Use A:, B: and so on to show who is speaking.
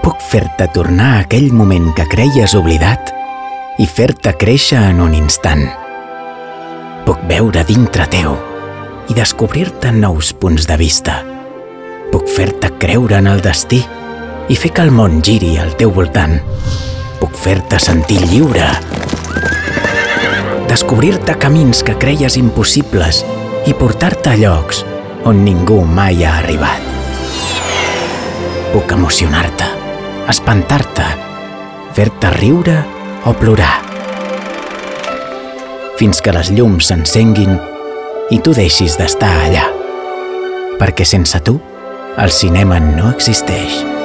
A: Puc fer-te tornar a aquell moment que creies oblidat i fer-te créixer en un instant. Puc veure dintre teu i descobrir-te nous punts de vista. Puc fer-te creure en el destí i fer que el món giri al teu voltant. Puc fer-te sentir lliure. Descobrir-te camins que creies impossibles i portar-te a llocs on ningú mai ha arribat. Puc emocionar-te, espantar-te, fer-te riure o plorar. Fins que les llums s'encenguin i tu deixis d'estar allà. Perquè sense tu, el cinema no existeix.